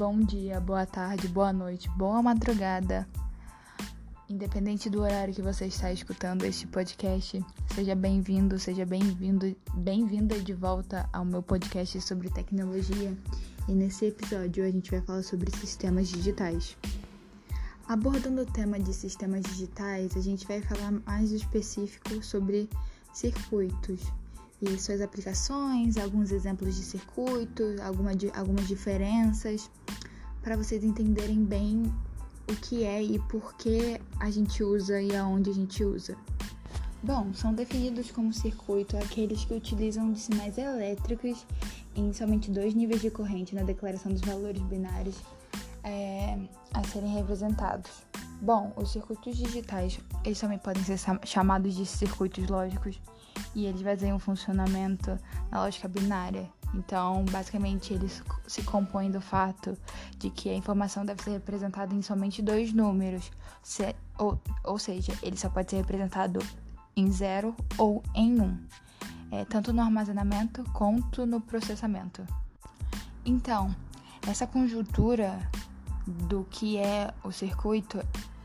bom dia, boa tarde, boa noite, boa madrugada. Independente do horário que você está escutando este podcast, seja bem-vindo, seja bem-vindo, bem-vinda de volta ao meu podcast sobre tecnologia. E nesse episódio a gente vai falar sobre sistemas digitais. Abordando o tema de sistemas digitais, a gente vai falar mais específico sobre circuitos, e suas aplicações, alguns exemplos de circuito, alguma, algumas diferenças, para vocês entenderem bem o que é e por que a gente usa e aonde a gente usa. Bom, são definidos como circuito aqueles que utilizam de sinais elétricos em somente dois níveis de corrente na declaração dos valores binários é, a serem representados. Bom, os circuitos digitais, eles também podem ser chamados de circuitos lógicos e eles baseiam o funcionamento na lógica binária. Então, basicamente, eles se compõem do fato de que a informação deve ser representada em somente dois números, se, ou, ou seja, ele só pode ser representado em zero ou em um, é, tanto no armazenamento quanto no processamento. Então, essa conjuntura do que é o circuito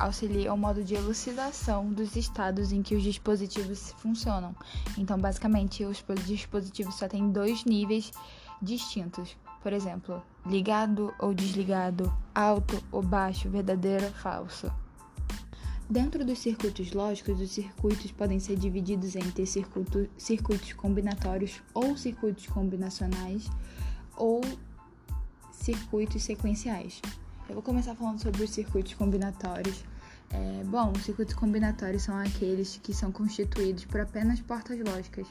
auxilia ao modo de elucidação dos estados em que os dispositivos funcionam. Então, basicamente, os dispositivos só têm dois níveis distintos. Por exemplo, ligado ou desligado, alto ou baixo, verdadeiro ou falso. Dentro dos circuitos lógicos, os circuitos podem ser divididos entre circuito, circuitos combinatórios ou circuitos combinacionais ou circuitos sequenciais. Eu vou começar falando sobre os circuitos combinatórios. É, bom, os circuitos combinatórios são aqueles que são constituídos por apenas portas lógicas.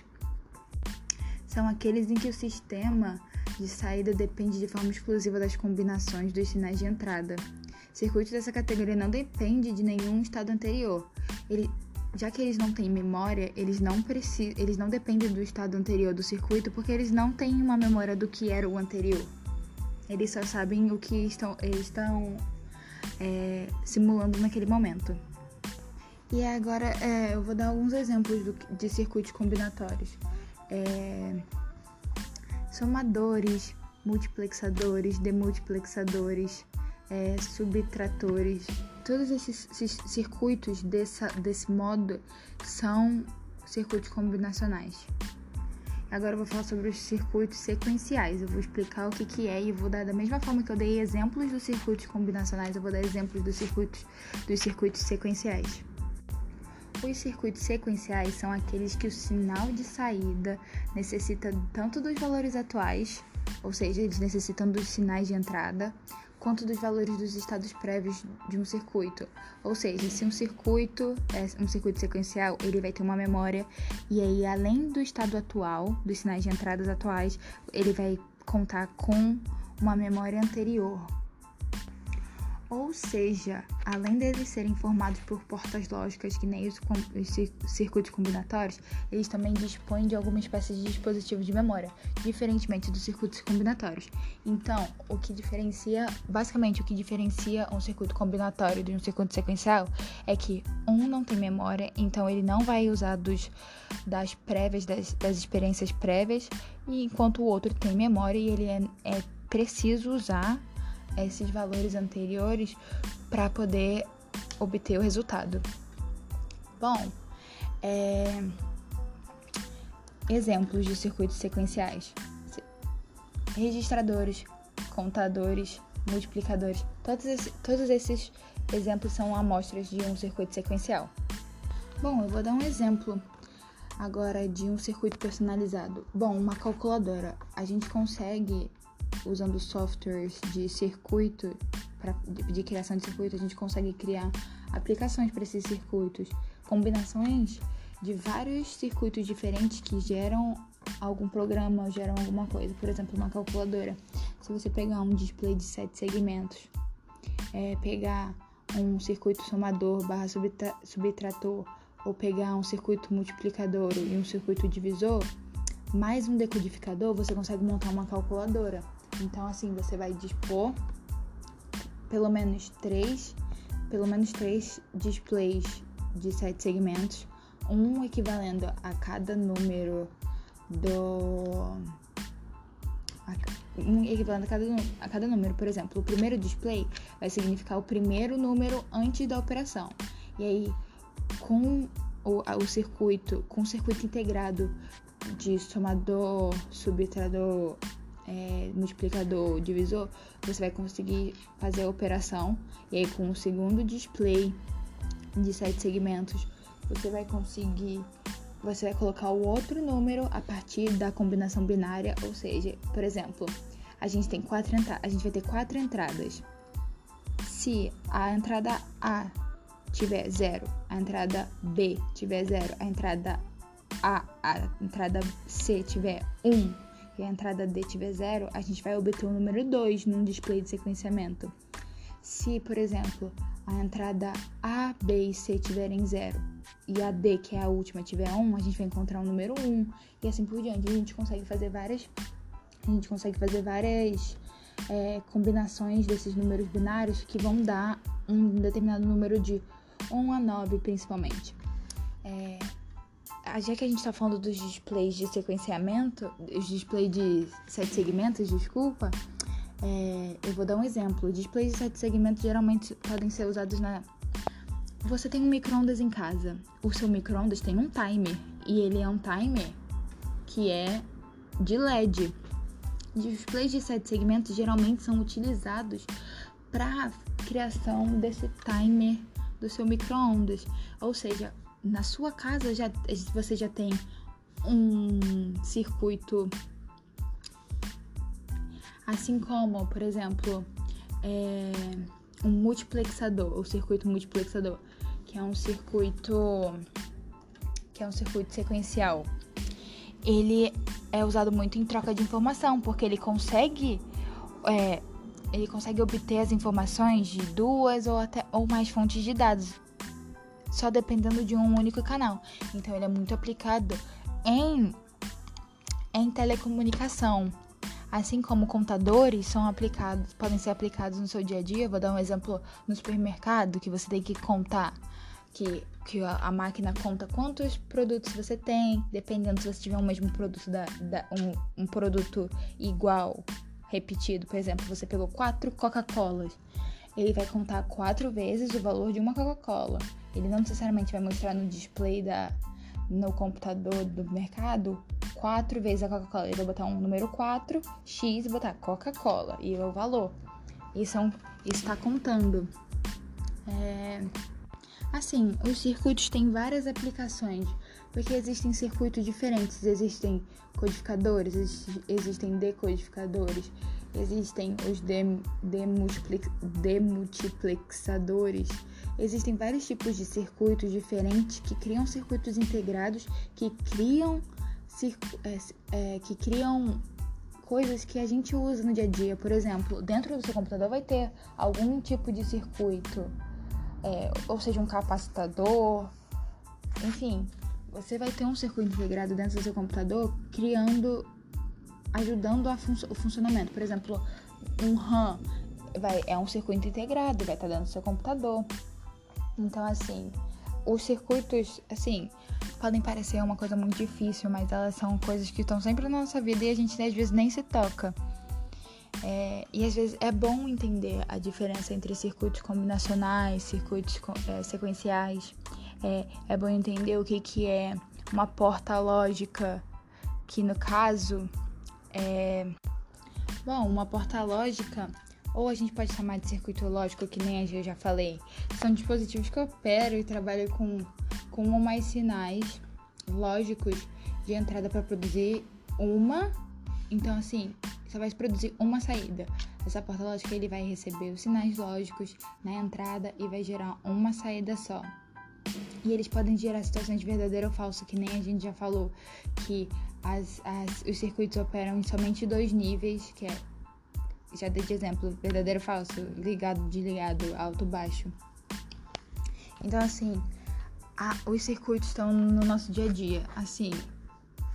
São aqueles em que o sistema de saída depende de forma exclusiva das combinações dos sinais de entrada. Circuitos dessa categoria não dependem de nenhum estado anterior. Ele, já que eles não têm memória, eles não, precisam, eles não dependem do estado anterior do circuito porque eles não têm uma memória do que era o anterior. Eles só sabem o que estão, eles estão é, simulando naquele momento. E agora é, eu vou dar alguns exemplos do, de circuitos combinatórios. É, somadores, multiplexadores, demultiplexadores, é, subtratores. Todos esses, esses circuitos dessa, desse modo são circuitos combinacionais. Agora eu vou falar sobre os circuitos sequenciais. Eu vou explicar o que, que é e vou dar da mesma forma que eu dei exemplos dos circuitos combinacionais, eu vou dar exemplos dos circuitos, dos circuitos sequenciais. Os circuitos sequenciais são aqueles que o sinal de saída necessita tanto dos valores atuais, ou seja, eles necessitam dos sinais de entrada, quanto dos valores dos estados prévios de um circuito. Ou seja, se um circuito é um circuito sequencial, ele vai ter uma memória e aí além do estado atual, dos sinais de entradas atuais, ele vai contar com uma memória anterior. Ou seja, além deles serem formados por portas lógicas, que nem os, os, circuitos combinatórios, eles também dispõem de alguma espécie de dispositivo de memória, diferentemente dos circuitos combinatórios. Então, o que diferencia, basicamente, o que diferencia um circuito combinatório de um circuito sequencial é que um não tem memória, então ele não vai usar dos, das prévias, das, das experiências prévias, e enquanto o outro tem memória e ele é, é preciso usar esses valores anteriores para poder obter o resultado. Bom, é... exemplos de circuitos sequenciais: registradores, contadores, multiplicadores. Todos todos esses exemplos são amostras de um circuito sequencial. Bom, eu vou dar um exemplo agora de um circuito personalizado. Bom, uma calculadora. A gente consegue usando softwares de circuito, pra, de criação de circuito, a gente consegue criar aplicações para esses circuitos, combinações de vários circuitos diferentes que geram algum programa, geram alguma coisa. Por exemplo, uma calculadora. Se você pegar um display de sete segmentos, é, pegar um circuito somador barra subtrator, ou pegar um circuito multiplicador e um circuito divisor, mais um decodificador, você consegue montar uma calculadora. Então, assim, você vai dispor pelo menos três, pelo menos três displays de sete segmentos, um equivalendo a cada número do equivalente a cada, a cada número. Por exemplo, o primeiro display vai significar o primeiro número antes da operação. E aí, com o, o circuito, com o circuito integrado de somador, subtrador, é, multiplicador, divisor, você vai conseguir fazer a operação. E aí, com o segundo display de sete segmentos, você vai conseguir você vai colocar o outro número a partir da combinação binária, ou seja, por exemplo, a gente tem quatro a gente vai ter quatro entradas. Se a entrada A tiver zero, a entrada B tiver zero, a entrada A, a entrada C tiver 1 um, e a entrada D tiver zero, a gente vai obter o número 2 num display de sequenciamento. Se, por exemplo, a entrada A, B e C tiverem zero e a D, que é a última, tiver 1, a gente vai encontrar o um número 1 e assim por diante. A gente consegue fazer várias, a gente consegue fazer várias é, combinações desses números binários que vão dar um determinado número de 1 a 9, principalmente. É, já que a gente está falando dos displays de sequenciamento, os displays de sete segmentos, desculpa, é, eu vou dar um exemplo. Displays de sete segmentos geralmente podem ser usados na você tem um micro-ondas em casa. O seu micro-ondas tem um timer. E ele é um timer que é de LED. Displays de sete segmentos geralmente são utilizados para criação desse timer do seu micro-ondas. Ou seja, na sua casa já, você já tem um circuito assim como, por exemplo, é, um multiplexador, o circuito multiplexador que é um circuito que é um circuito sequencial. Ele é usado muito em troca de informação, porque ele consegue é, ele consegue obter as informações de duas ou até ou mais fontes de dados, só dependendo de um único canal. Então ele é muito aplicado em em telecomunicação, assim como computadores são aplicados, podem ser aplicados no seu dia a dia. Vou dar um exemplo no supermercado que você tem que contar que, que a, máquina conta quantos produtos você tem, dependendo se você tiver o mesmo produto da, da um, um produto igual, repetido. Por exemplo, você pegou quatro Coca-Colas. Ele vai contar quatro vezes o valor de uma Coca-Cola. Ele não necessariamente vai mostrar no display da, no computador do mercado quatro vezes a Coca-Cola. Ele vai botar um número 4, X e botar Coca-Cola e o valor. Isso está contando. É, Assim, os circuitos têm várias aplicações, porque existem circuitos diferentes, existem codificadores, existem decodificadores, existem os demultiplexadores, existem vários tipos de circuitos diferentes que criam circuitos integrados, que criam, é, é, que criam coisas que a gente usa no dia a dia. Por exemplo, dentro do seu computador vai ter algum tipo de circuito é, ou seja, um capacitador, enfim, você vai ter um circuito integrado dentro do seu computador, criando, ajudando fun o funcionamento. Por exemplo, um RAM vai, é um circuito integrado, vai estar dentro do seu computador. Então, assim, os circuitos, assim, podem parecer uma coisa muito difícil, mas elas são coisas que estão sempre na nossa vida e a gente às vezes nem se toca. É, e às vezes é bom entender a diferença entre circuitos combinacionais, circuitos é, sequenciais. É, é bom entender o que, que é uma porta lógica, que no caso é. Bom, uma porta lógica, ou a gente pode chamar de circuito lógico, que nem eu já falei, são dispositivos que operam e trabalham com, com um ou mais sinais lógicos de entrada para produzir uma. Então, assim, só vai produzir uma saída. Essa porta lógica ele vai receber os sinais lógicos na entrada e vai gerar uma saída só. E eles podem gerar situações de ou falso, que nem a gente já falou, que as, as, os circuitos operam em somente dois níveis, que é, já dei de exemplo, verdadeiro falso, ligado, desligado, alto, baixo. Então, assim, a, os circuitos estão no nosso dia a dia. Assim,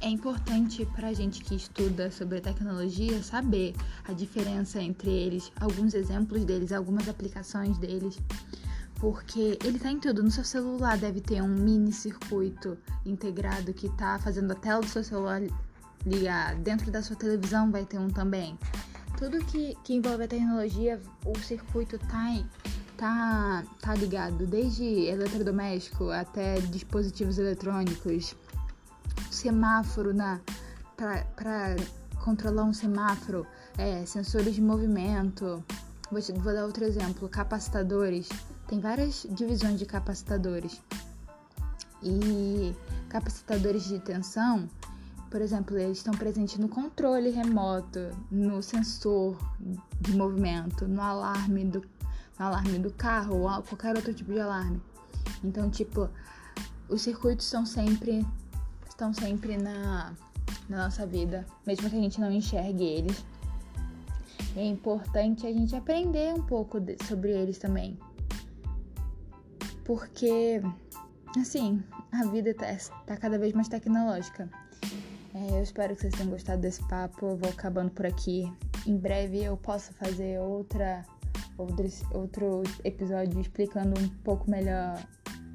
é importante para gente que estuda sobre tecnologia saber a diferença entre eles, alguns exemplos deles, algumas aplicações deles, porque ele está em tudo. No seu celular deve ter um mini circuito integrado que está fazendo a tela do seu celular ligar. Dentro da sua televisão vai ter um também. Tudo que, que envolve a tecnologia, o circuito tá, tá, tá ligado. Desde eletrodoméstico até dispositivos eletrônicos. Semáforo na para controlar um semáforo, é, sensores de movimento. Vou, te, vou dar outro exemplo: capacitadores. Tem várias divisões de capacitadores. E capacitadores de tensão, por exemplo, eles estão presentes no controle remoto, no sensor de movimento, no alarme do, no alarme do carro ou qualquer outro tipo de alarme. Então, tipo, os circuitos são sempre estão sempre na, na nossa vida, mesmo que a gente não enxergue eles. é importante a gente aprender um pouco sobre eles também. Porque, assim, a vida está tá cada vez mais tecnológica. É, eu espero que vocês tenham gostado desse papo. Eu vou acabando por aqui. Em breve eu posso fazer outra, outro, outro episódio explicando um pouco melhor,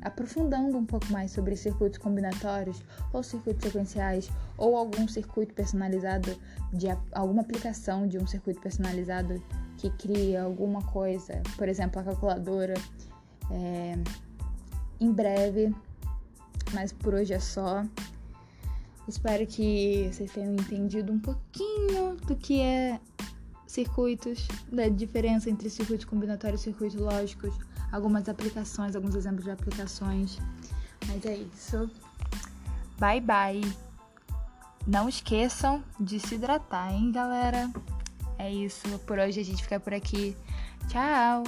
aprofundando um pouco mais sobre circuitos combinatórios ou circuitos sequenciais ou algum circuito personalizado de alguma aplicação de um circuito personalizado que cria alguma coisa, por exemplo, a calculadora. É, em breve, mas por hoje é só. Espero que vocês tenham entendido um pouquinho do que é circuitos, da diferença entre circuitos combinatórios e circuitos lógicos, algumas aplicações, alguns exemplos de aplicações. Mas é isso. Bye bye. Não esqueçam de se hidratar, hein, galera? É isso. Por hoje a gente fica por aqui. Tchau!